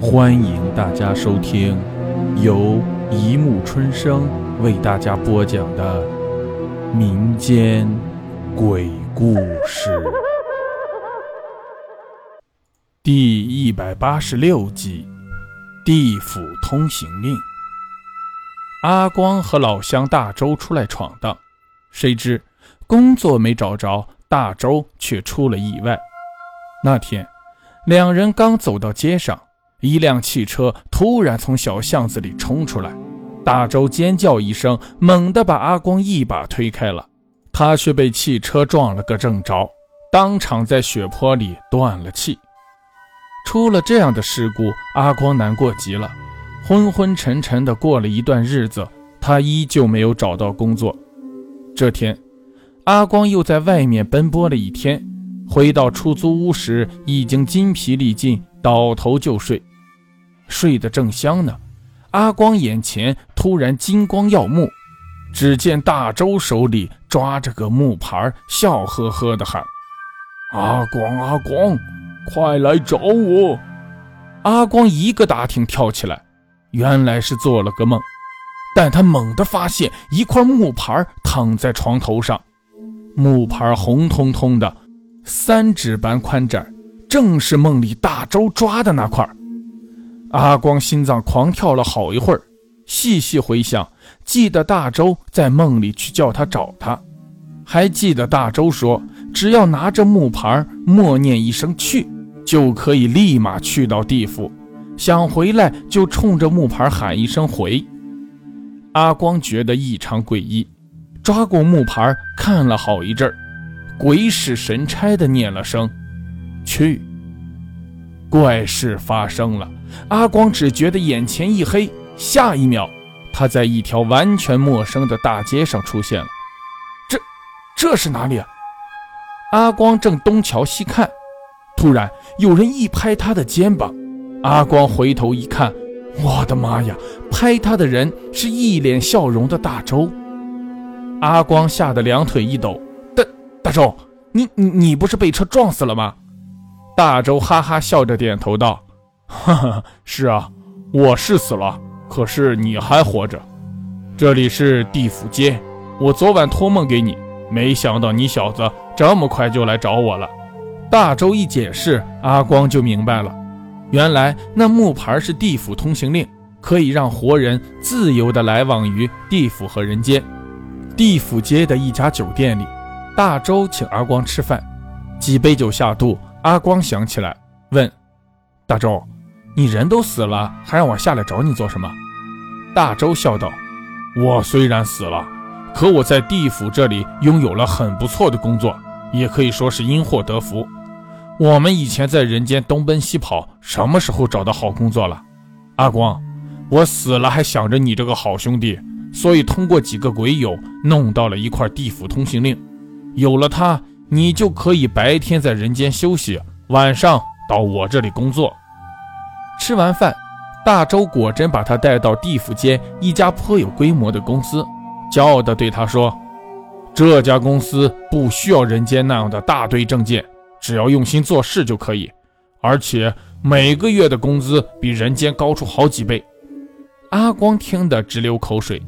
欢迎大家收听由一木春生为大家播讲的民间鬼故事第一百八十六集《地府通行令》。阿光和老乡大周出来闯荡，谁知工作没找着，大周却出了意外。那天，两人刚走到街上。一辆汽车突然从小巷子里冲出来，大周尖叫一声，猛地把阿光一把推开了，他却被汽车撞了个正着，当场在血泊里断了气。出了这样的事故，阿光难过极了，昏昏沉沉的过了一段日子，他依旧没有找到工作。这天，阿光又在外面奔波了一天，回到出租屋时已经筋疲力尽，倒头就睡。睡得正香呢，阿光眼前突然金光耀目，只见大周手里抓着个木牌，笑呵呵地喊：“阿光，阿光，快来找我！”阿光一个打挺跳起来，原来是做了个梦，但他猛地发现一块木牌躺在床头上，木牌红彤彤的，三指般宽窄，正是梦里大周抓的那块。阿光心脏狂跳了好一会儿，细细回想，记得大周在梦里去叫他找他，还记得大周说，只要拿着木牌，默念一声“去”，就可以立马去到地府。想回来就冲着木牌喊一声“回”。阿光觉得异常诡异，抓过木牌看了好一阵儿，鬼使神差的念了声“去”。怪事发生了，阿光只觉得眼前一黑，下一秒，他在一条完全陌生的大街上出现了。这，这是哪里啊？阿光正东瞧西看，突然有人一拍他的肩膀，阿光回头一看，我的妈呀！拍他的人是一脸笑容的大周。阿光吓得两腿一抖，大大周，你你你不是被车撞死了吗？大周哈哈笑着点头道：“哈哈，是啊，我是死了，可是你还活着。这里是地府街，我昨晚托梦给你，没想到你小子这么快就来找我了。”大周一解释，阿光就明白了，原来那木牌是地府通行令，可以让活人自由地来往于地府和人间。地府街的一家酒店里，大周请阿光吃饭，几杯酒下肚。阿光想起来，问：“大周，你人都死了，还让我下来找你做什么？”大周笑道：“我虽然死了，可我在地府这里拥有了很不错的工作，也可以说是因祸得福。我们以前在人间东奔西跑，什么时候找到好工作了？阿光，我死了还想着你这个好兄弟，所以通过几个鬼友弄到了一块地府通行令，有了它。”你就可以白天在人间休息，晚上到我这里工作。吃完饭，大周果真把他带到地府间一家颇有规模的公司，骄傲地对他说：“这家公司不需要人间那样的大堆证件，只要用心做事就可以，而且每个月的工资比人间高出好几倍。”阿光听得直流口水。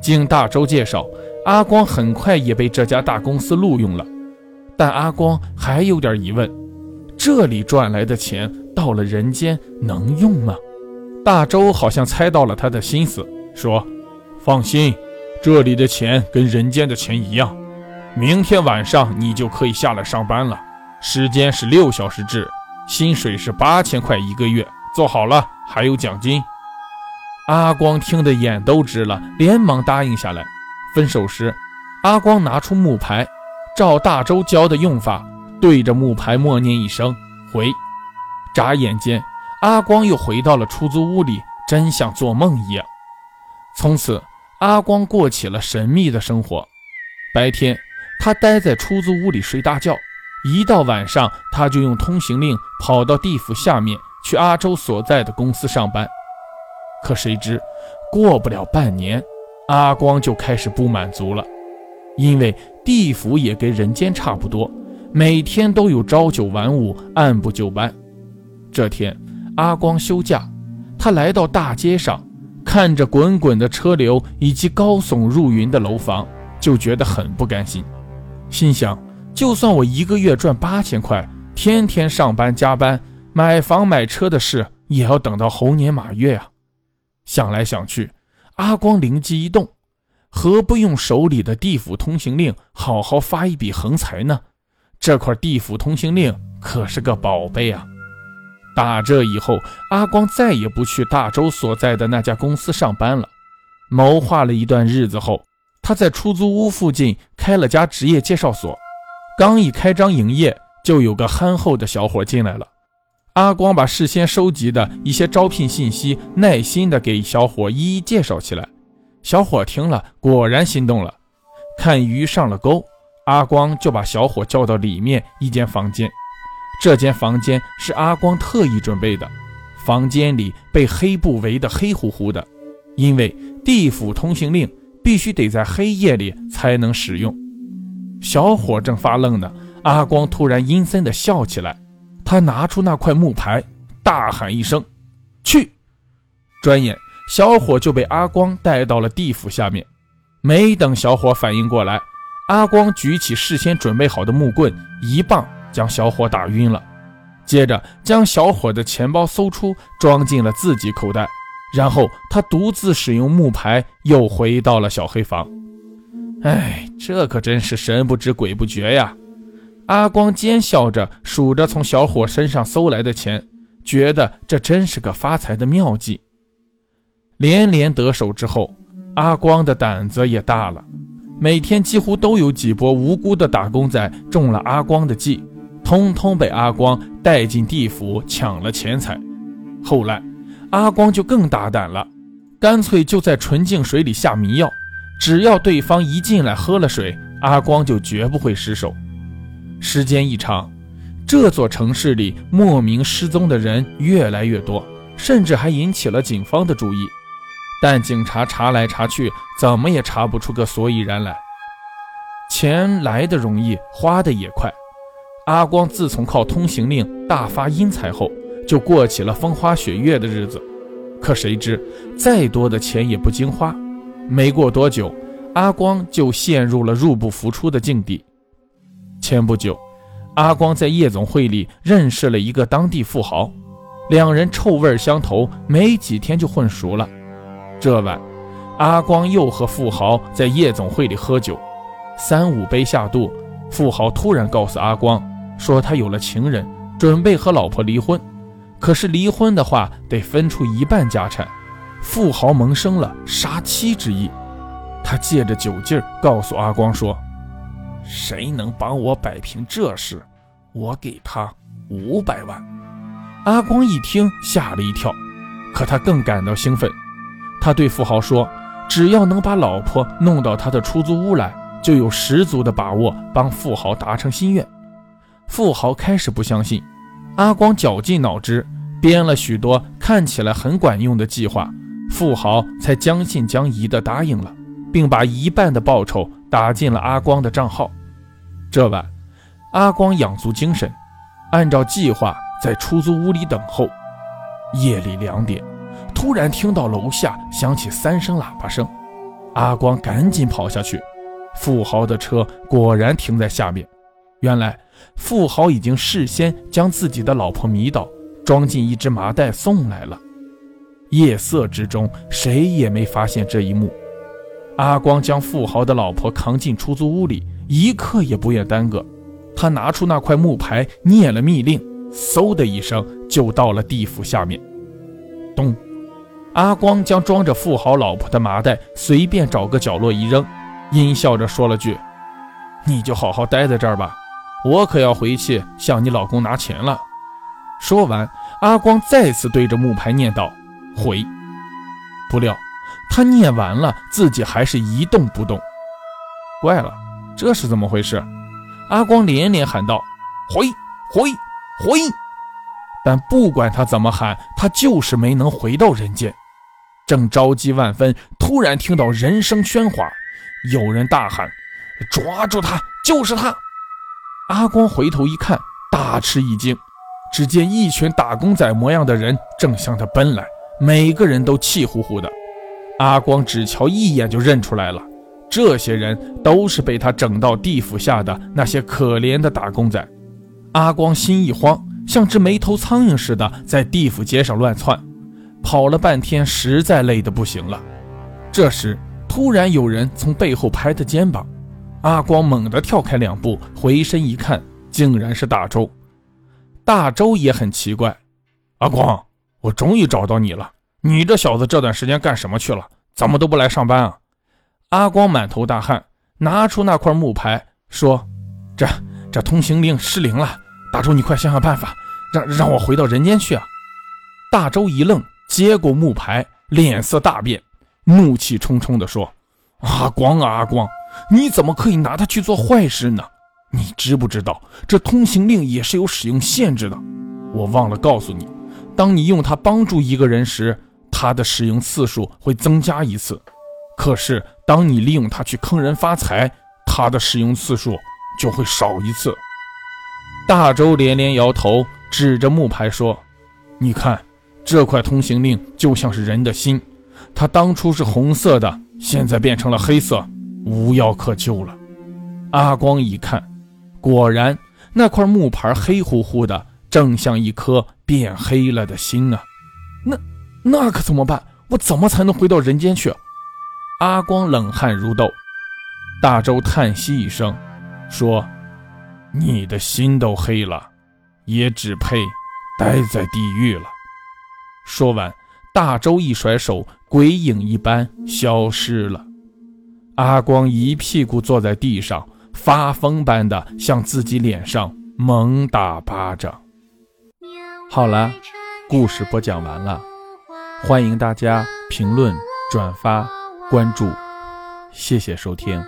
经大周介绍，阿光很快也被这家大公司录用了。但阿光还有点疑问：这里赚来的钱到了人间能用吗？大周好像猜到了他的心思，说：“放心，这里的钱跟人间的钱一样。明天晚上你就可以下来上班了，时间是六小时制，薪水是八千块一个月，做好了还有奖金。”阿光听得眼都直了，连忙答应下来。分手时，阿光拿出木牌。照大周教的用法，对着木牌默念一声“回”，眨眼间，阿光又回到了出租屋里，真像做梦一样。从此，阿光过起了神秘的生活。白天，他待在出租屋里睡大觉；一到晚上，他就用通行令跑到地府下面去阿周所在的公司上班。可谁知，过不了半年，阿光就开始不满足了。因为地府也跟人间差不多，每天都有朝九晚五、按部就班。这天，阿光休假他来到大街上，看着滚滚的车流以及高耸入云的楼房，就觉得很不甘心，心想：就算我一个月赚八千块，天天上班加班，买房买车的事也要等到猴年马月啊！想来想去，阿光灵机一动，何不用手里的地府通行令好好发一笔横财呢？这块地府通行令可是个宝贝啊！打这以后，阿光再也不去大周所在的那家公司上班了。谋划了一段日子后，他在出租屋附近开了家职业介绍所。刚一开张营业，就有个憨厚的小伙进来了。阿光把事先收集的一些招聘信息耐心地给小伙一一介绍起来。小伙听了，果然心动了。看鱼上了钩。阿光就把小伙叫到里面一间房间，这间房间是阿光特意准备的。房间里被黑布围得黑乎乎的，因为地府通行令必须得在黑夜里才能使用。小伙正发愣呢，阿光突然阴森地笑起来。他拿出那块木牌，大喊一声：“去！”转眼，小伙就被阿光带到了地府下面。没等小伙反应过来，阿光举起事先准备好的木棍，一棒将小伙打晕了。接着将小伙的钱包搜出，装进了自己口袋。然后他独自使用木牌，又回到了小黑房。哎，这可真是神不知鬼不觉呀！阿光奸笑着数着从小伙身上搜来的钱，觉得这真是个发财的妙计。连连得手之后，阿光的胆子也大了。每天几乎都有几波无辜的打工仔中了阿光的计，通通被阿光带进地府抢了钱财。后来，阿光就更大胆了，干脆就在纯净水里下迷药，只要对方一进来喝了水，阿光就绝不会失手。时间一长，这座城市里莫名失踪的人越来越多，甚至还引起了警方的注意。但警察查来查去，怎么也查不出个所以然来。钱来的容易，花的也快。阿光自从靠通行令大发阴财后，就过起了风花雪月的日子。可谁知，再多的钱也不经花。没过多久，阿光就陷入了入不敷出的境地。前不久，阿光在夜总会里认识了一个当地富豪，两人臭味相投，没几天就混熟了。这晚，阿光又和富豪在夜总会里喝酒，三五杯下肚，富豪突然告诉阿光，说他有了情人，准备和老婆离婚。可是离婚的话得分出一半家产。富豪萌生了杀妻之意，他借着酒劲儿告诉阿光说：“谁能帮我摆平这事，我给他五百万。”阿光一听吓了一跳，可他更感到兴奋。他对富豪说：“只要能把老婆弄到他的出租屋来，就有十足的把握帮富豪达成心愿。”富豪开始不相信，阿光绞尽脑汁编了许多看起来很管用的计划，富豪才将信将疑地答应了，并把一半的报酬打进了阿光的账号。这晚，阿光养足精神，按照计划在出租屋里等候。夜里两点。突然听到楼下响起三声喇叭声，阿光赶紧跑下去。富豪的车果然停在下面。原来富豪已经事先将自己的老婆迷倒，装进一只麻袋送来了。夜色之中，谁也没发现这一幕。阿光将富豪的老婆扛进出租屋里，一刻也不愿耽搁。他拿出那块木牌，念了密令，嗖的一声就到了地府下面。咚。阿光将装着富豪老婆的麻袋随便找个角落一扔，阴笑着说了句：“你就好好待在这儿吧，我可要回去向你老公拿钱了。”说完，阿光再次对着木牌念道：“回。”不料他念完了，自己还是一动不动。怪了，这是怎么回事？阿光连连喊道：“回，回，回！”但不管他怎么喊，他就是没能回到人间。正着急万分，突然听到人声喧哗，有人大喊：“抓住他，就是他！”阿光回头一看，大吃一惊，只见一群打工仔模样的人正向他奔来，每个人都气呼呼的。阿光只瞧一眼就认出来了，这些人都是被他整到地府下的那些可怜的打工仔。阿光心一慌，像只没头苍蝇似的在地府街上乱窜，跑了半天，实在累得不行了。这时，突然有人从背后拍他肩膀，阿光猛地跳开两步，回身一看，竟然是大周。大周也很奇怪：“阿光，我终于找到你了。”你这小子这段时间干什么去了？怎么都不来上班啊？阿光满头大汗，拿出那块木牌，说：“这这通行令失灵了，大周你快想想办法，让让我回到人间去啊！”大周一愣，接过木牌，脸色大变，怒气冲冲地说：“阿光啊阿光，你怎么可以拿它去做坏事呢？你知不知道这通行令也是有使用限制的？我忘了告诉你，当你用它帮助一个人时。”它的使用次数会增加一次，可是当你利用它去坑人发财，它的使用次数就会少一次。大周连连摇头，指着木牌说：“你看，这块通行令就像是人的心，它当初是红色的，现在变成了黑色，无药可救了。”阿光一看，果然那块木牌黑乎乎的，正像一颗变黑了的心啊！那。那可怎么办？我怎么才能回到人间去？阿光冷汗如豆。大周叹息一声，说：“你的心都黑了，也只配待在地狱了。”说完，大周一甩手，鬼影一般消失了。阿光一屁股坐在地上，发疯般的向自己脸上猛打巴掌。好了，故事播讲完了。欢迎大家评论、转发、关注，谢谢收听。